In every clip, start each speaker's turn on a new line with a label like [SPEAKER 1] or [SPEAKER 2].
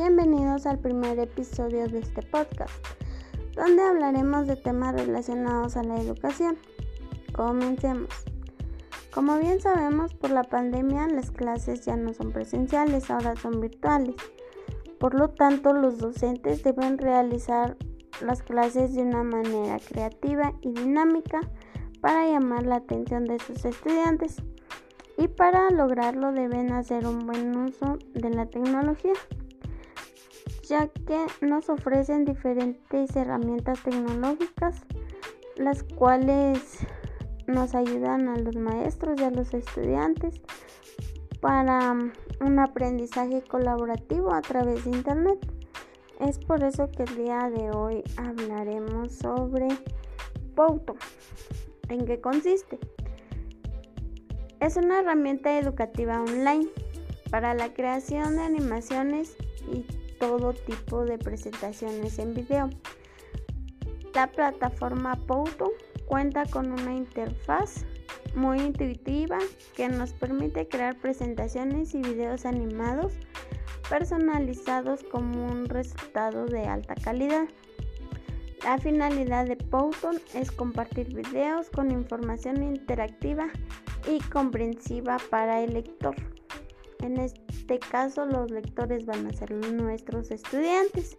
[SPEAKER 1] Bienvenidos al primer episodio de este podcast, donde hablaremos de temas relacionados a la educación. Comencemos. Como bien sabemos, por la pandemia las clases ya no son presenciales, ahora son virtuales. Por lo tanto, los docentes deben realizar las clases de una manera creativa y dinámica para llamar la atención de sus estudiantes y para lograrlo deben hacer un buen uso de la tecnología, ya que nos ofrecen diferentes herramientas tecnológicas, las cuales nos ayudan a los maestros y a los estudiantes para un aprendizaje colaborativo a través de Internet. Es por eso que el día de hoy hablaremos sobre Pouto. ¿En qué consiste? Es una herramienta educativa online para la creación de animaciones y todo tipo de presentaciones en video. La plataforma Pouto cuenta con una interfaz muy intuitiva que nos permite crear presentaciones y videos animados personalizados como un resultado de alta calidad. La finalidad de Pouton es compartir videos con información interactiva y comprensiva para el lector. En este caso los lectores van a ser nuestros estudiantes.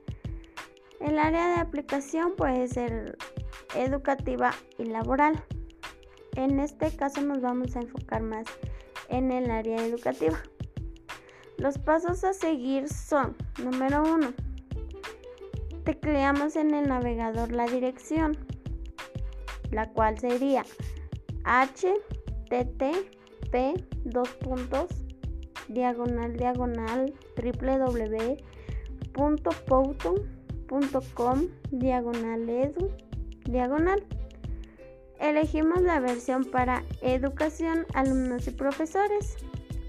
[SPEAKER 1] El área de aplicación puede ser educativa y laboral. En este caso nos vamos a enfocar más en el área educativa. Los pasos a seguir son, número uno, tecleamos en el navegador la dirección, la cual sería http dos puntos diagonal diagonal www.poutum.com diagonal edu diagonal. Elegimos la versión para educación alumnos y profesores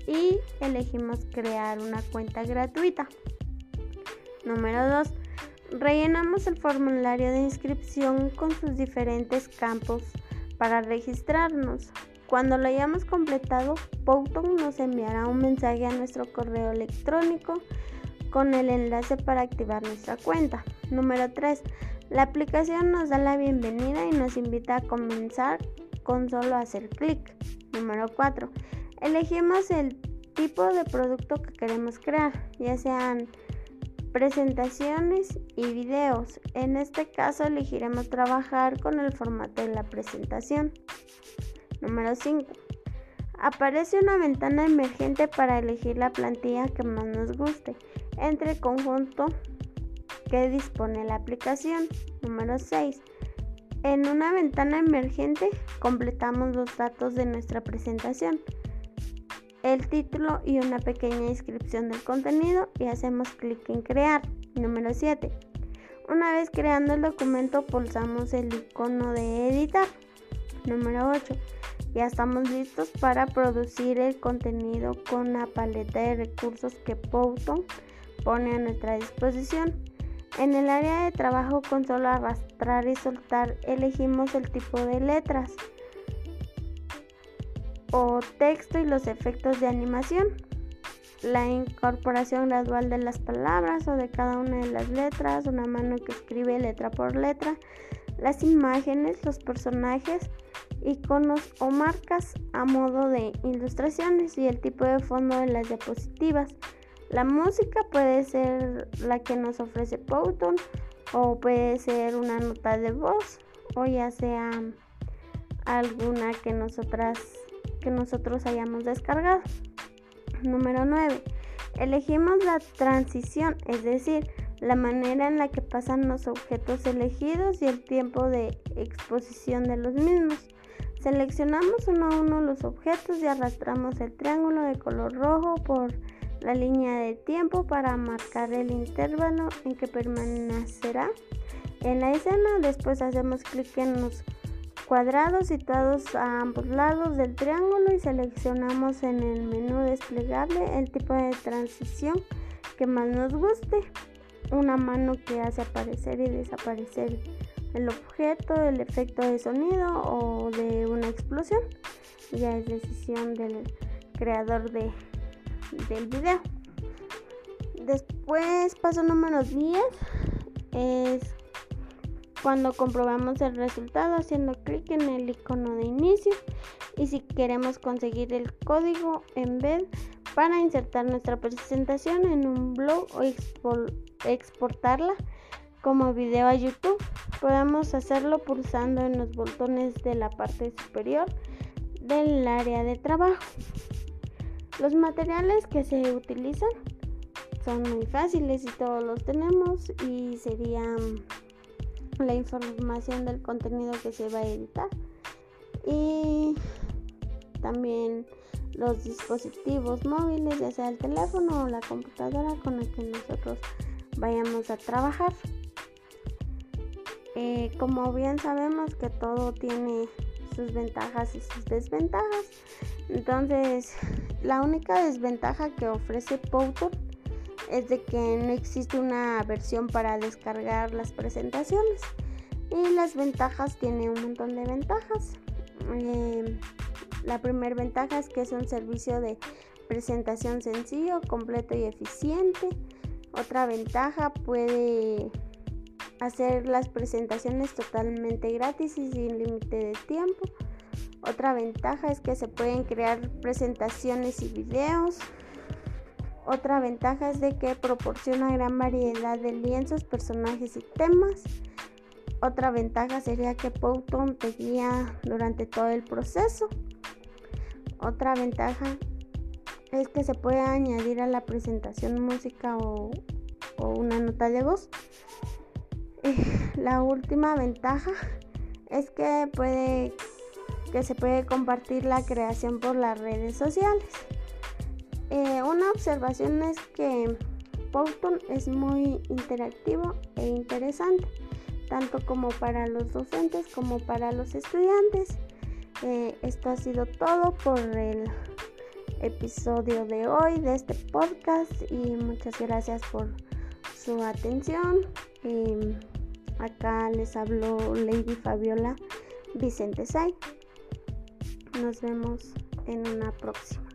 [SPEAKER 1] y elegimos crear una cuenta gratuita. Número 2 rellenamos el formulario de inscripción con sus diferentes campos para registrarnos cuando lo hayamos completado, Pouton nos enviará un mensaje a nuestro correo electrónico con el enlace para activar nuestra cuenta. Número 3. La aplicación nos da la bienvenida y nos invita a comenzar con solo hacer clic. Número 4. Elegimos el tipo de producto que queremos crear, ya sean presentaciones y videos. En este caso elegiremos trabajar con el formato de la presentación. Número 5. Aparece una ventana emergente para elegir la plantilla que más nos guste entre el conjunto que dispone la aplicación. Número 6. En una ventana emergente completamos los datos de nuestra presentación, el título y una pequeña descripción del contenido y hacemos clic en crear. Número 7. Una vez creando el documento pulsamos el icono de editar. Número 8. Ya estamos listos para producir el contenido con la paleta de recursos que Pouton pone a nuestra disposición. En el área de trabajo con solo arrastrar y soltar elegimos el tipo de letras o texto y los efectos de animación. La incorporación gradual de las palabras o de cada una de las letras, una mano que escribe letra por letra, las imágenes, los personajes, iconos o marcas a modo de ilustraciones y el tipo de fondo de las diapositivas. La música puede ser la que nos ofrece Pouton o puede ser una nota de voz o ya sea alguna que nosotras que nosotros hayamos descargado. Número 9. Elegimos la transición, es decir, la manera en la que pasan los objetos elegidos y el tiempo de exposición de los mismos. Seleccionamos uno a uno los objetos y arrastramos el triángulo de color rojo por la línea de tiempo para marcar el intervalo en que permanecerá en la escena. Después hacemos clic en los cuadrados situados a ambos lados del triángulo y seleccionamos en el menú desplegable el tipo de transición que más nos guste. Una mano que hace aparecer y desaparecer el objeto, el efecto de sonido o de una explosión. Ya es decisión del creador de, del video. Después, paso número 10 es cuando comprobamos el resultado haciendo clic en el icono de inicio y si queremos conseguir el código en vez para insertar nuestra presentación en un blog o exportarla como video a YouTube. Podemos hacerlo pulsando en los botones de la parte superior del área de trabajo. Los materiales que se utilizan son muy fáciles y todos los tenemos y serían la información del contenido que se va a editar y también los dispositivos móviles, ya sea el teléfono o la computadora con el que nosotros vayamos a trabajar. Eh, como bien sabemos que todo tiene sus ventajas y sus desventajas, entonces la única desventaja que ofrece Powtoon es de que no existe una versión para descargar las presentaciones y las ventajas tiene un montón de ventajas. Eh, la primera ventaja es que es un servicio de presentación sencillo, completo y eficiente. Otra ventaja puede hacer las presentaciones totalmente gratis y sin límite de tiempo. Otra ventaja es que se pueden crear presentaciones y videos. Otra ventaja es de que proporciona gran variedad de lienzos, personajes y temas. Otra ventaja sería que Powtoon te guía durante todo el proceso. Otra ventaja es que se puede añadir a la presentación música o, o una nota de voz. La última ventaja es que puede que se puede compartir la creación por las redes sociales. Eh, una observación es que Powtoon es muy interactivo e interesante, tanto como para los docentes como para los estudiantes. Eh, esto ha sido todo por el episodio de hoy de este podcast y muchas gracias por su atención. Em, les habló Lady Fabiola Vicente Say. Nos vemos en una próxima.